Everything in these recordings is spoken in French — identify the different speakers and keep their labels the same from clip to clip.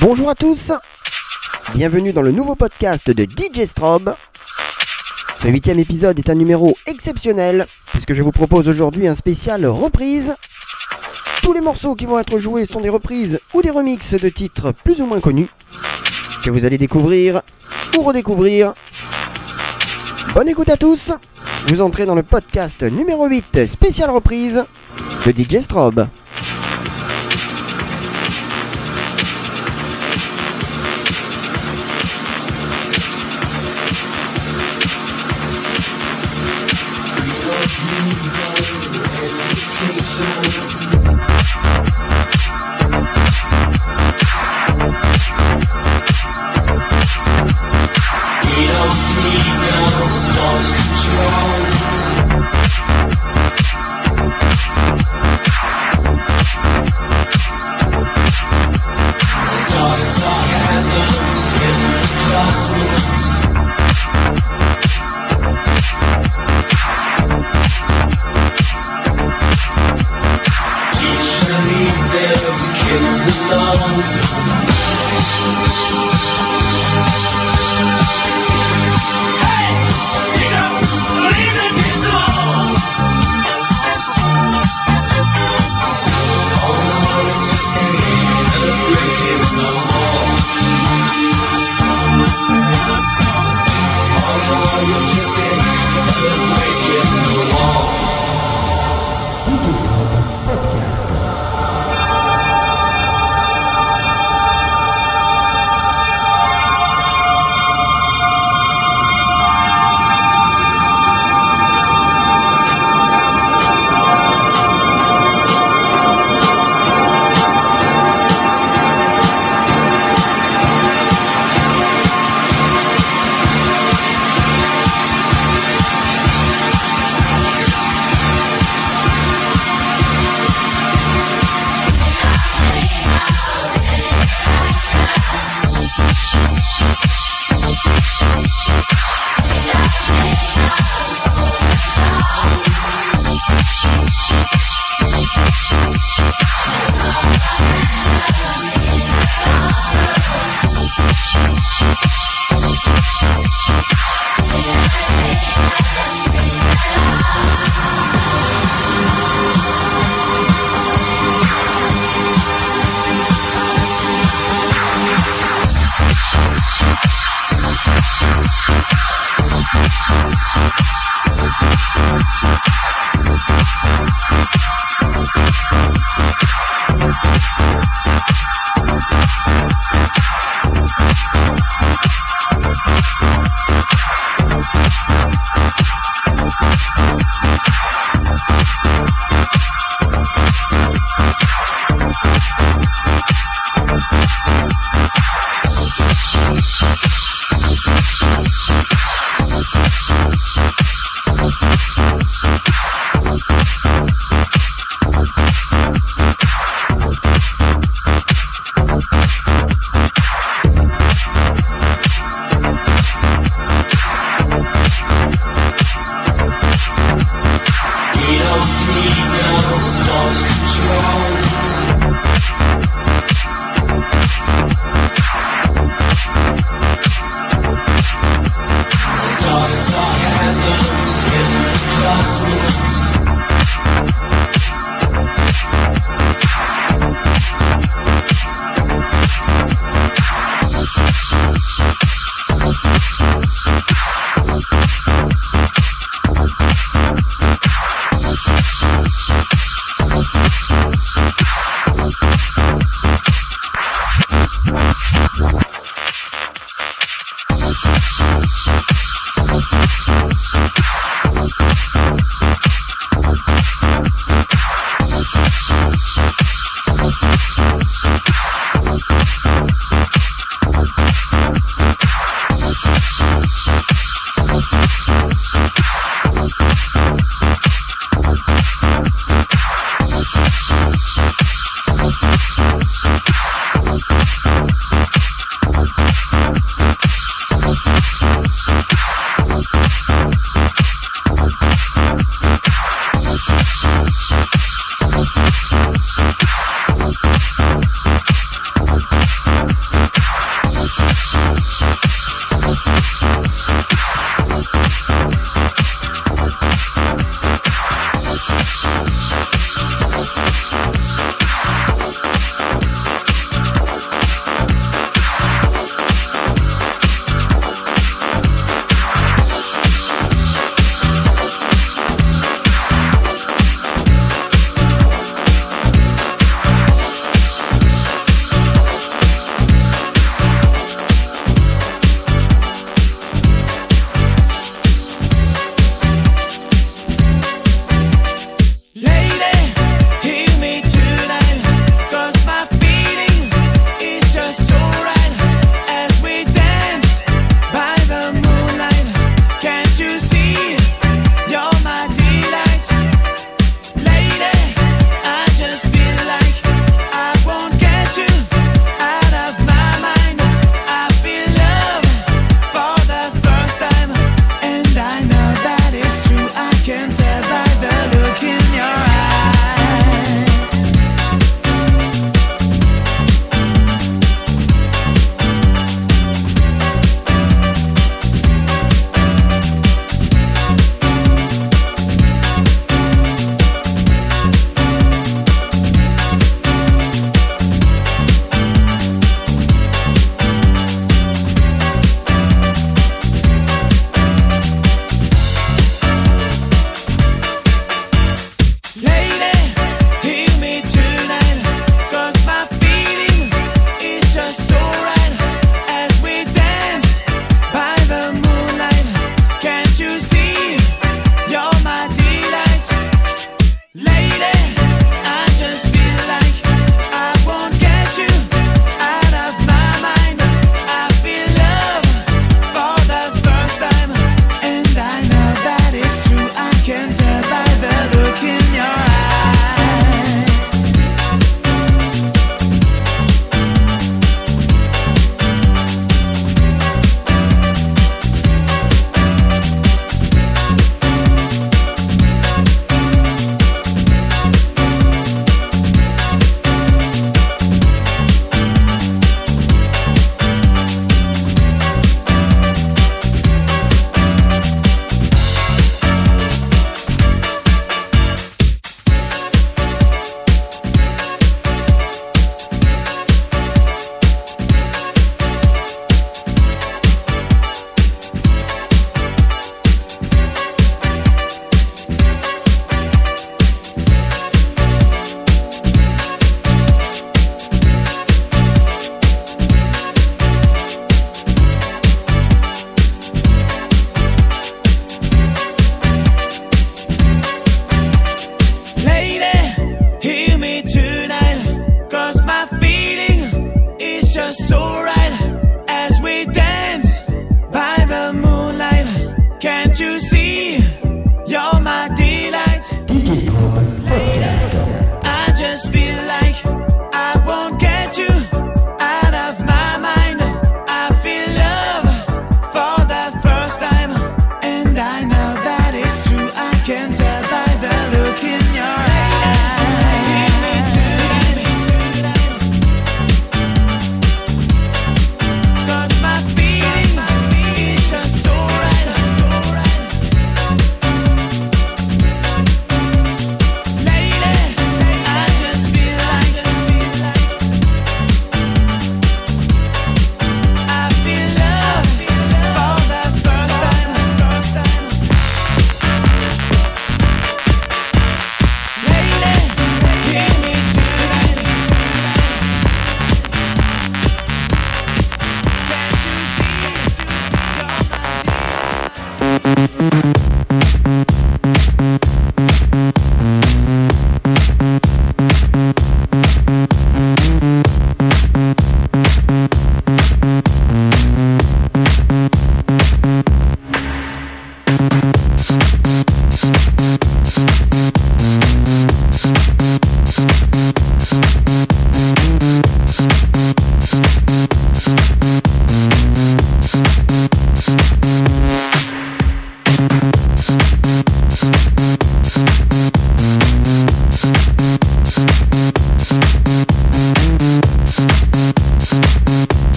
Speaker 1: Bonjour à tous, bienvenue dans le nouveau podcast de DJ Strobe. Ce huitième épisode est un numéro exceptionnel puisque je vous propose aujourd'hui un spécial reprise. Tous les morceaux qui vont être joués sont des reprises ou des remixes de titres plus ou moins connus que vous allez découvrir ou redécouvrir. Bonne écoute à tous, vous entrez dans le podcast numéro 8 spécial reprise de DJ Strobe.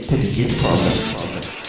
Speaker 2: Officiel de DJ Strobe.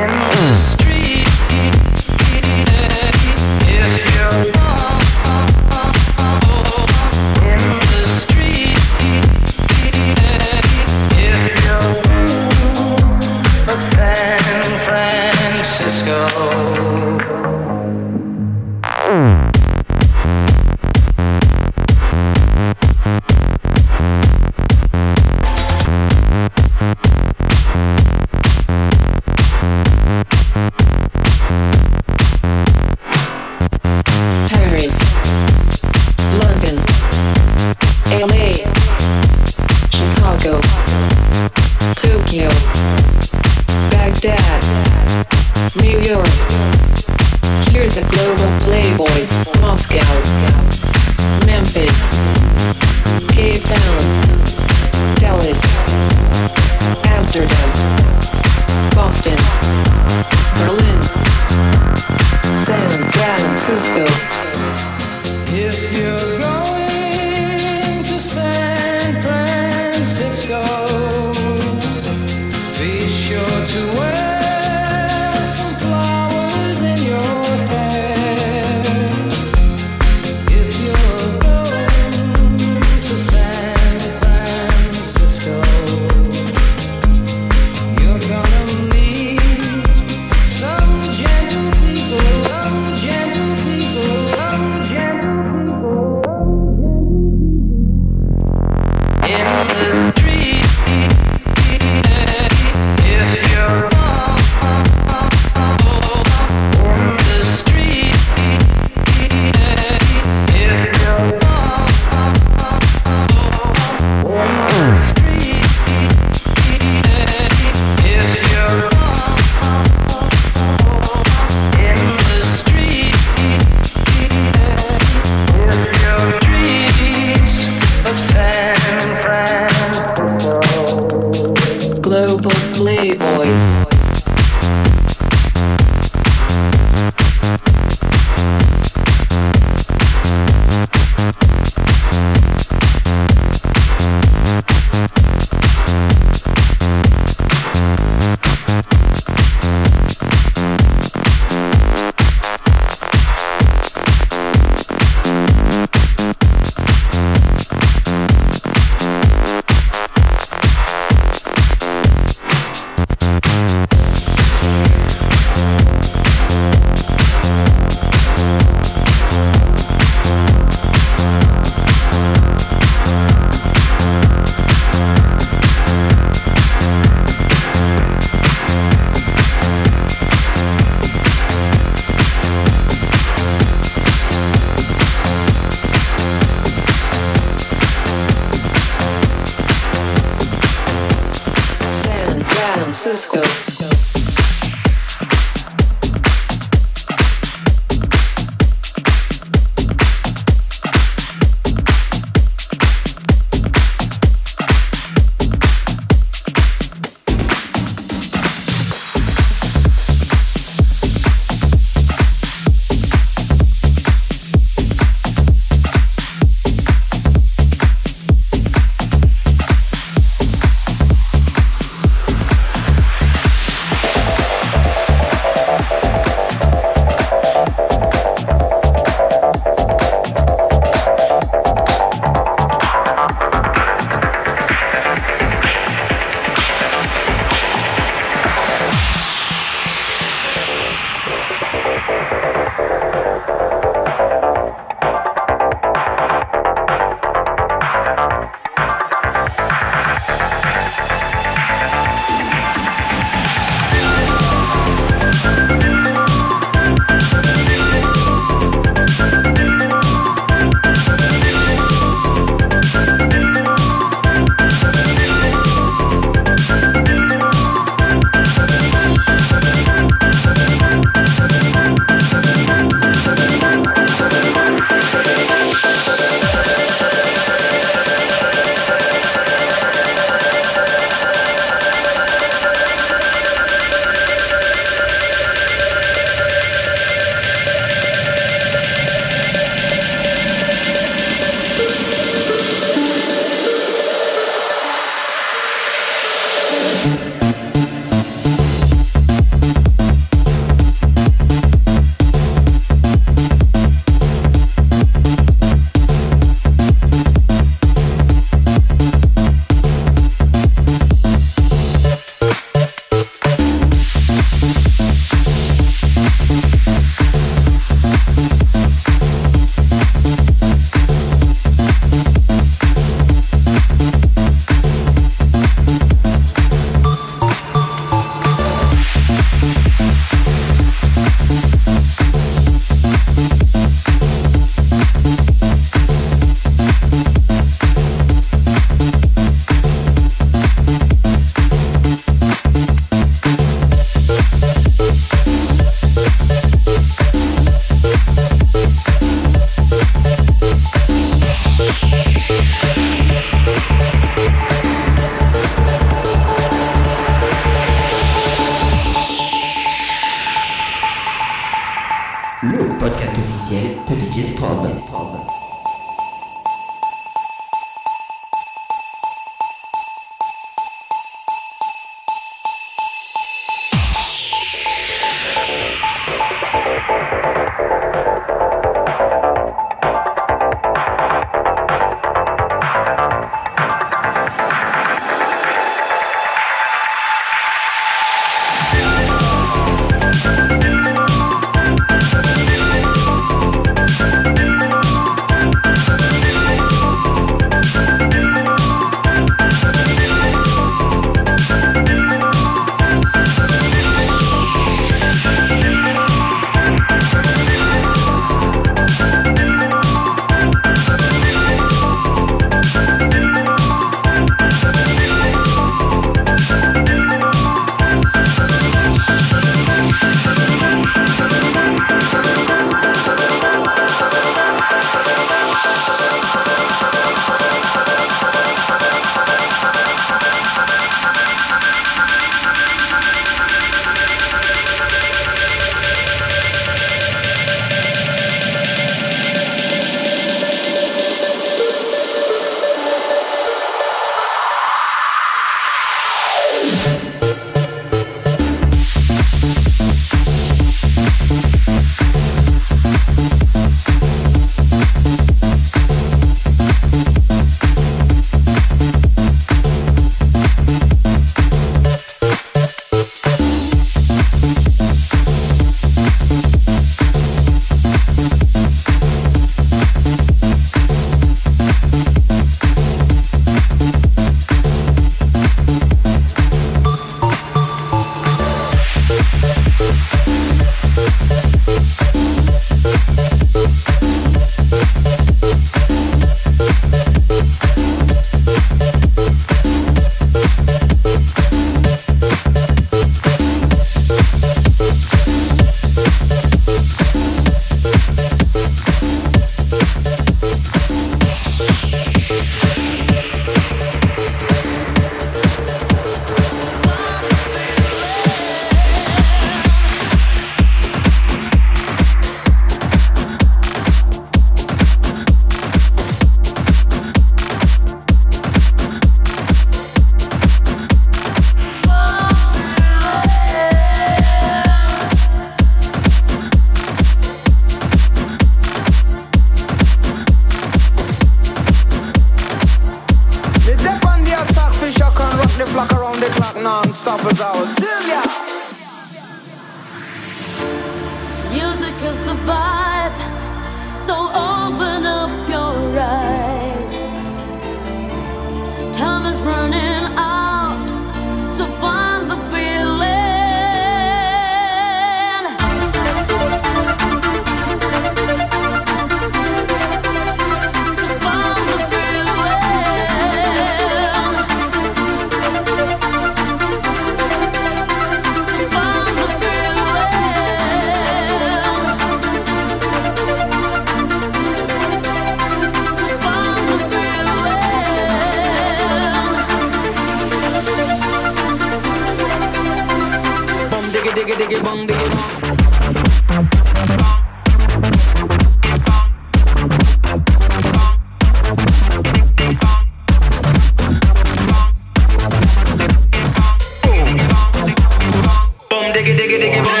Speaker 3: Diggy diggy diggy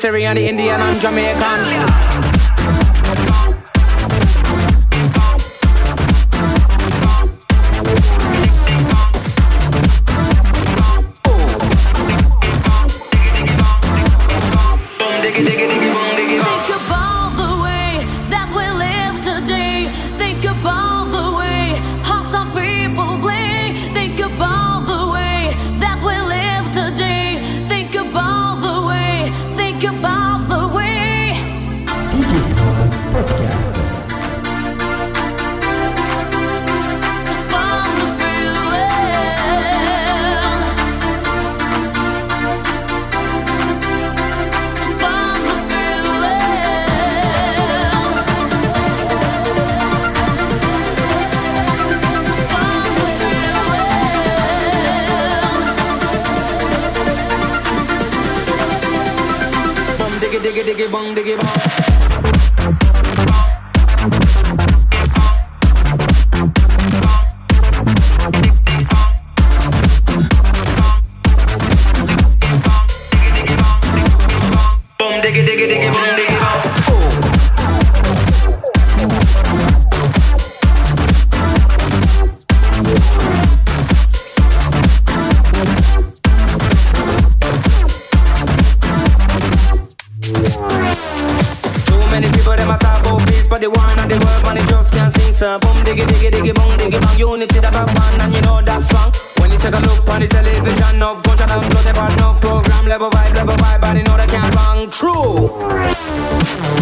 Speaker 3: Sierra, Indian, and Jamaican.
Speaker 4: Sing. So boom diggy diggy diggy boom diggy bang. Unity the backbone and you know that's strong. When you take a look on the television, no gunshot and blood, but no program level vibe, level vibe, and you know they can't wrong. True.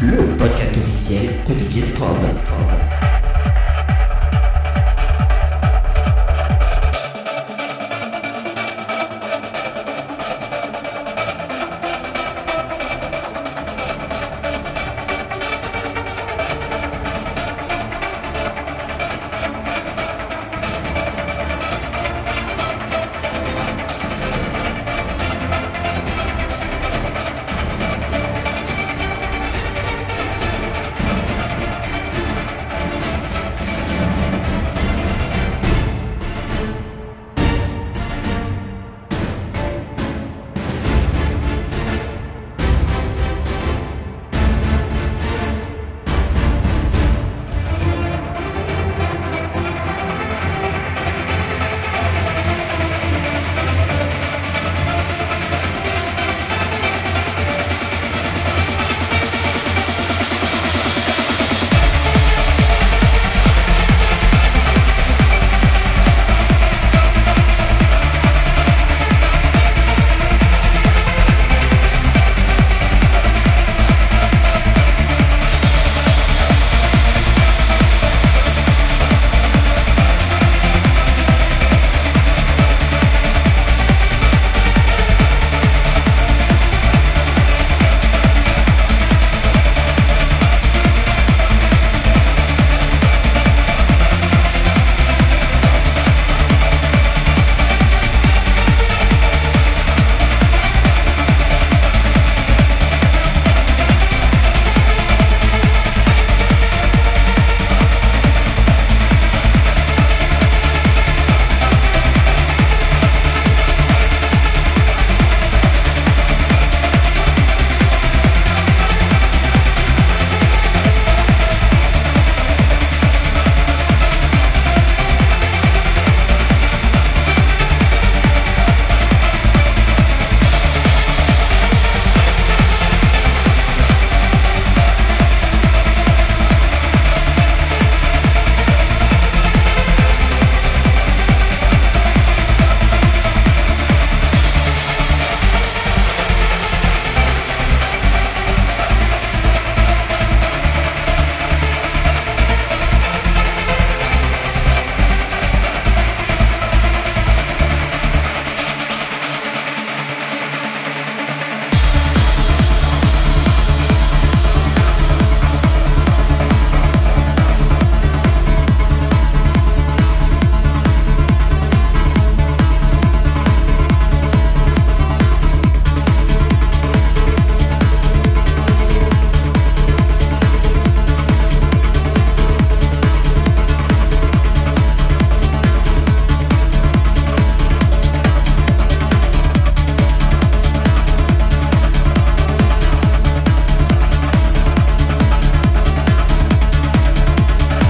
Speaker 2: Le podcast officiel de DJ Strobe.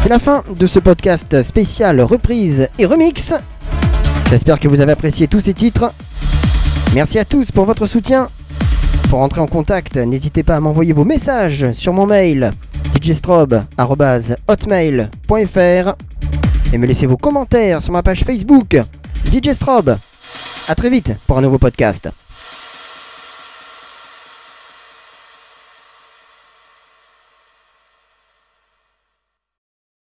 Speaker 2: C'est la fin de ce podcast spécial reprise et remix. J'espère que vous avez apprécié tous ces titres. Merci à tous pour votre soutien. Pour entrer en contact, n'hésitez pas à m'envoyer vos messages sur mon mail djstrobe.hotmail.fr et me laisser vos commentaires sur ma page Facebook DJ Strobe. A très vite pour un nouveau podcast.